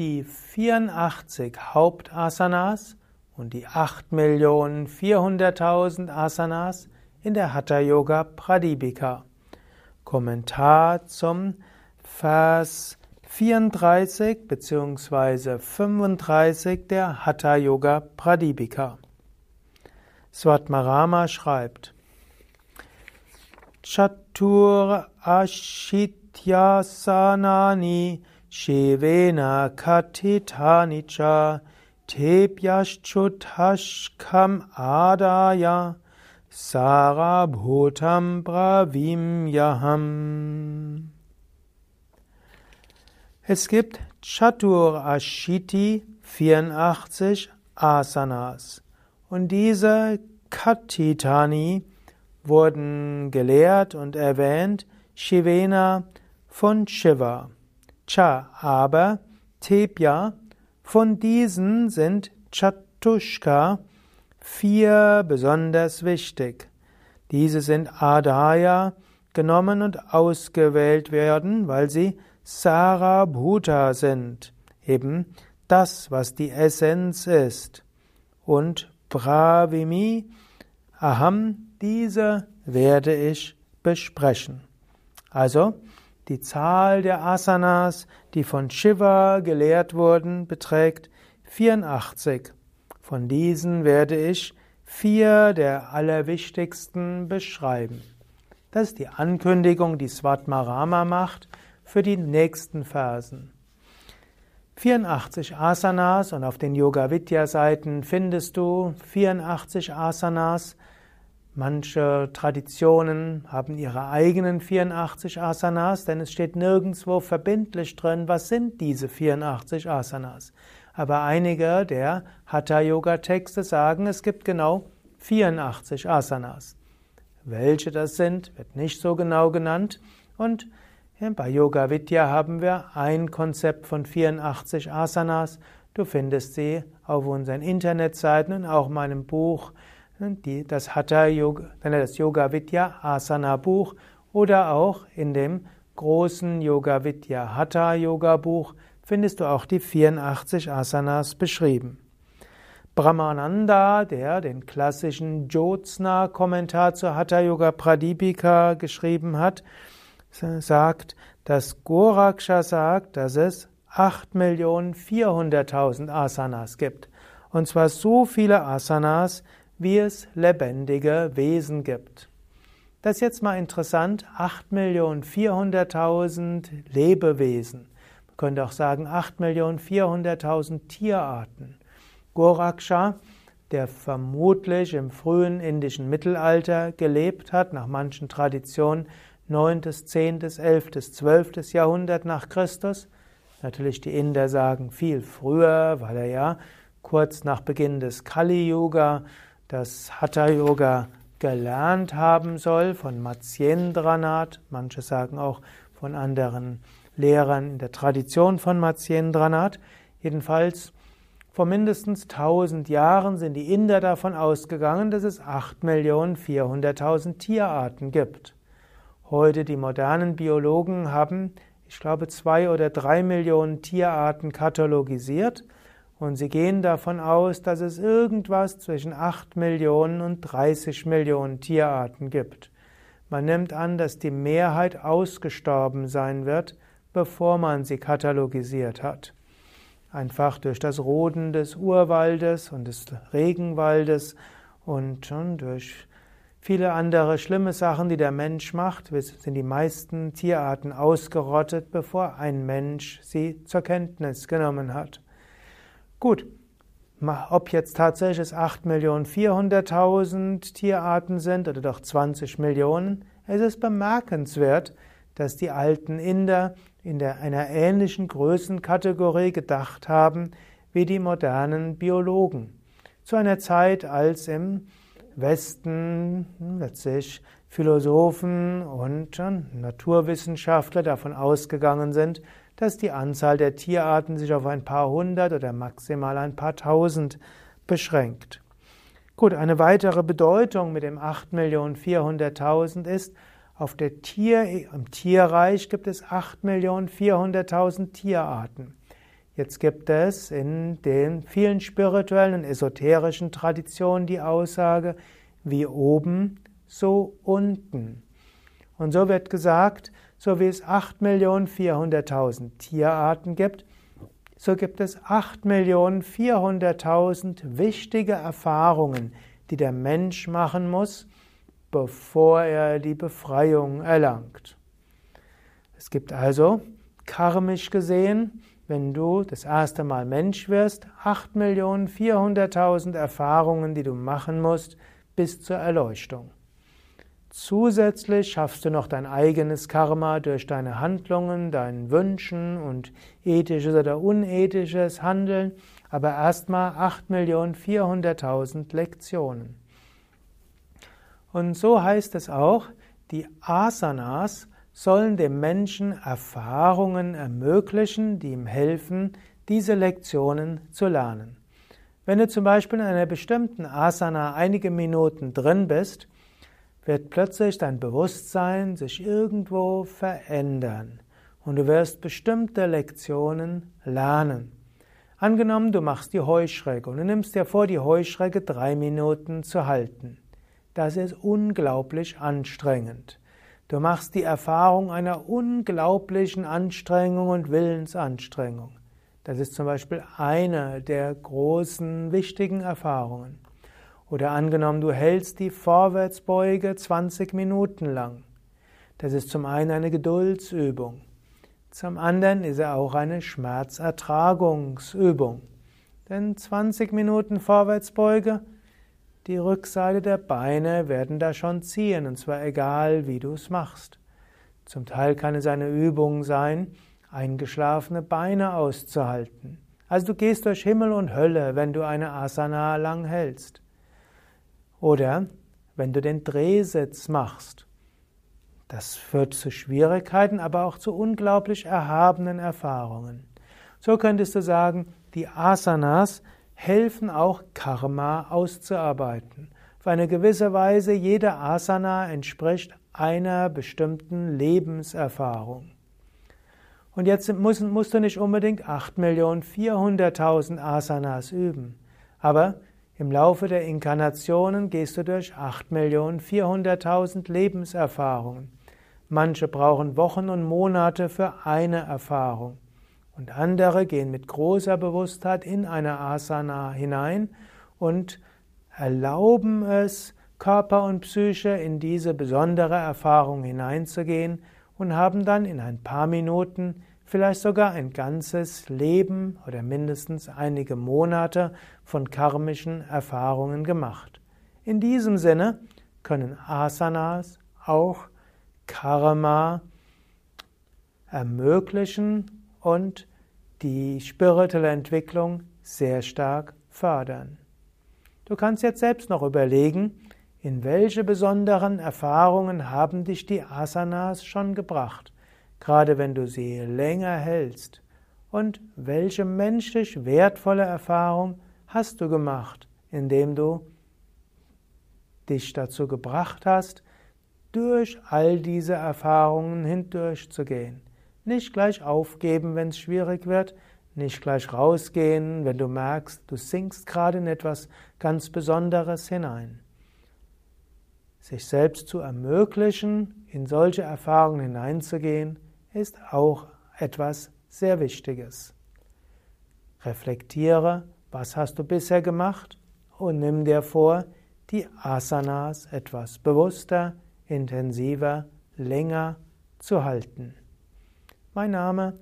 die 84 Hauptasanas und die 8.400.000 Asanas in der Hatha Yoga Pradipika. Kommentar zum Vers 34 bzw. 35 der Hatha Yoga Pradipika. Swatmarama schreibt Chatur Ashityasanani Shivena Katitani cha Tepyaschutashkam Adaya Sarabhutam Bravimyaham. Es gibt Chatur Ashiti 84 Asanas. Und diese Katitani wurden gelehrt und erwähnt Shivena von Shiva. Cha, aber Tepya, von diesen sind Chatushka vier besonders wichtig. Diese sind Adaya genommen und ausgewählt werden, weil sie Sarabhuta sind, eben das, was die Essenz ist. Und Bravimi, Aham, diese werde ich besprechen. Also, die Zahl der Asanas, die von Shiva gelehrt wurden, beträgt 84. Von diesen werde ich vier der allerwichtigsten beschreiben. Das ist die Ankündigung, die Svatmarama macht für die nächsten Versen. 84 Asanas und auf den Yoga Vidya Seiten findest du 84 Asanas Manche Traditionen haben ihre eigenen 84 Asanas, denn es steht nirgendwo verbindlich drin, was sind diese 84 Asanas. Aber einige der Hatha-Yoga-Texte sagen, es gibt genau 84 Asanas. Welche das sind, wird nicht so genau genannt. Und bei Yoga Vidya haben wir ein Konzept von 84 Asanas. Du findest sie auf unseren Internetseiten und auch in meinem Buch das Hatha Yoga, das Yoga Vidya Asana Buch oder auch in dem großen Yoga Vidya Hatha Yoga Buch findest du auch die 84 Asanas beschrieben. Brahmananda, der den klassischen Jyotsna Kommentar zur Hatha Yoga Pradipika geschrieben hat, sagt, dass Goraksha sagt, dass es 8.400.000 Asanas gibt. Und zwar so viele Asanas, wie es lebendige Wesen gibt. Das ist jetzt mal interessant, 8.400.000 Lebewesen. Man könnte auch sagen 8.400.000 Tierarten. Goraksha, der vermutlich im frühen indischen Mittelalter gelebt hat, nach manchen Traditionen 9., 10., 11., 12. Jahrhundert nach Christus. Natürlich die Inder sagen viel früher, weil er ja kurz nach Beginn des Kali-Yuga das Hatha Yoga gelernt haben soll von Matsyendranath, manche sagen auch von anderen Lehrern in der Tradition von Matsyendranath. Jedenfalls vor mindestens 1000 Jahren sind die Inder davon ausgegangen, dass es 8.400.000 Tierarten gibt. Heute die modernen Biologen haben, ich glaube, zwei oder drei Millionen Tierarten katalogisiert und sie gehen davon aus, dass es irgendwas zwischen 8 Millionen und 30 Millionen Tierarten gibt. Man nimmt an, dass die Mehrheit ausgestorben sein wird, bevor man sie katalogisiert hat. Einfach durch das Roden des Urwaldes und des Regenwaldes und schon durch viele andere schlimme Sachen, die der Mensch macht, sind die meisten Tierarten ausgerottet, bevor ein Mensch sie zur Kenntnis genommen hat. Gut, ob jetzt tatsächlich es 8.400.000 Tierarten sind oder doch 20 Millionen, es ist bemerkenswert, dass die alten Inder in einer ähnlichen Größenkategorie gedacht haben wie die modernen Biologen. Zu einer Zeit, als im Westen letztlich Philosophen und Naturwissenschaftler davon ausgegangen sind, dass die Anzahl der Tierarten sich auf ein paar hundert oder maximal ein paar tausend beschränkt. Gut, eine weitere Bedeutung mit dem 8.400.000 ist, auf der Tier, im Tierreich gibt es 8.400.000 Tierarten. Jetzt gibt es in den vielen spirituellen und esoterischen Traditionen die Aussage, wie oben, so unten. Und so wird gesagt, so wie es 8.400.000 Tierarten gibt, so gibt es 8.400.000 wichtige Erfahrungen, die der Mensch machen muss, bevor er die Befreiung erlangt. Es gibt also karmisch gesehen, wenn du das erste Mal Mensch wirst, 8.400.000 Erfahrungen, die du machen musst bis zur Erleuchtung. Zusätzlich schaffst du noch dein eigenes Karma durch deine Handlungen, deinen Wünschen und ethisches oder unethisches Handeln, aber erstmal 8.400.000 Lektionen. Und so heißt es auch, die Asanas sollen dem Menschen Erfahrungen ermöglichen, die ihm helfen, diese Lektionen zu lernen. Wenn du zum Beispiel in einer bestimmten Asana einige Minuten drin bist, wird plötzlich dein Bewusstsein sich irgendwo verändern und du wirst bestimmte Lektionen lernen. Angenommen, du machst die Heuschrecke und du nimmst dir vor, die Heuschrecke drei Minuten zu halten. Das ist unglaublich anstrengend. Du machst die Erfahrung einer unglaublichen Anstrengung und Willensanstrengung. Das ist zum Beispiel eine der großen, wichtigen Erfahrungen. Oder angenommen, du hältst die Vorwärtsbeuge 20 Minuten lang. Das ist zum einen eine Geduldsübung. Zum anderen ist er auch eine Schmerzertragungsübung. Denn 20 Minuten Vorwärtsbeuge, die Rückseite der Beine werden da schon ziehen, und zwar egal, wie du es machst. Zum Teil kann es eine Übung sein, eingeschlafene Beine auszuhalten. Also du gehst durch Himmel und Hölle, wenn du eine Asana lang hältst. Oder wenn du den Drehsitz machst. Das führt zu Schwierigkeiten, aber auch zu unglaublich erhabenen Erfahrungen. So könntest du sagen, die Asanas helfen auch Karma auszuarbeiten. Auf eine gewisse Weise jede Asana entspricht einer bestimmten Lebenserfahrung. Und jetzt musst, musst du nicht unbedingt 8.400.000 Asanas üben, aber im Laufe der Inkarnationen gehst du durch 8.400.000 Lebenserfahrungen. Manche brauchen Wochen und Monate für eine Erfahrung. Und andere gehen mit großer Bewusstheit in eine Asana hinein und erlauben es, Körper und Psyche in diese besondere Erfahrung hineinzugehen und haben dann in ein paar Minuten vielleicht sogar ein ganzes Leben oder mindestens einige Monate von karmischen Erfahrungen gemacht. In diesem Sinne können Asanas auch Karma ermöglichen und die spirituelle Entwicklung sehr stark fördern. Du kannst jetzt selbst noch überlegen, in welche besonderen Erfahrungen haben dich die Asanas schon gebracht? Gerade wenn du sie länger hältst? Und welche menschlich wertvolle Erfahrung hast du gemacht, indem du dich dazu gebracht hast, durch all diese Erfahrungen hindurchzugehen? Nicht gleich aufgeben, wenn es schwierig wird, nicht gleich rausgehen, wenn du merkst, du sinkst gerade in etwas ganz Besonderes hinein. Sich selbst zu ermöglichen, in solche Erfahrungen hineinzugehen, ist auch etwas sehr Wichtiges. Reflektiere, was hast du bisher gemacht und nimm dir vor, die Asanas etwas bewusster, intensiver, länger zu halten. Mein Name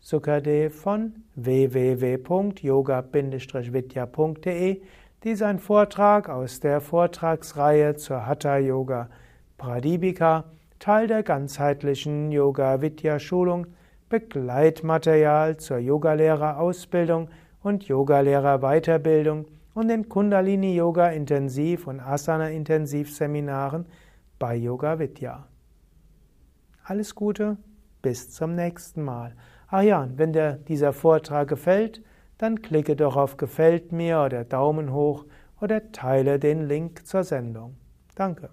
Sukadev von www.yoga-vidya.de. Dies ein Vortrag aus der Vortragsreihe zur Hatha Yoga Pradipika Teil der ganzheitlichen Yoga-Vidya-Schulung, Begleitmaterial zur Yogalehrerausbildung und Yogalehrerweiterbildung und den Kundalini-Yoga-Intensiv- und Asana-Intensivseminaren bei Yoga Vidya. Alles Gute, bis zum nächsten Mal. Ach ja, wenn dir dieser Vortrag gefällt, dann klicke doch auf Gefällt mir oder Daumen hoch oder teile den Link zur Sendung. Danke.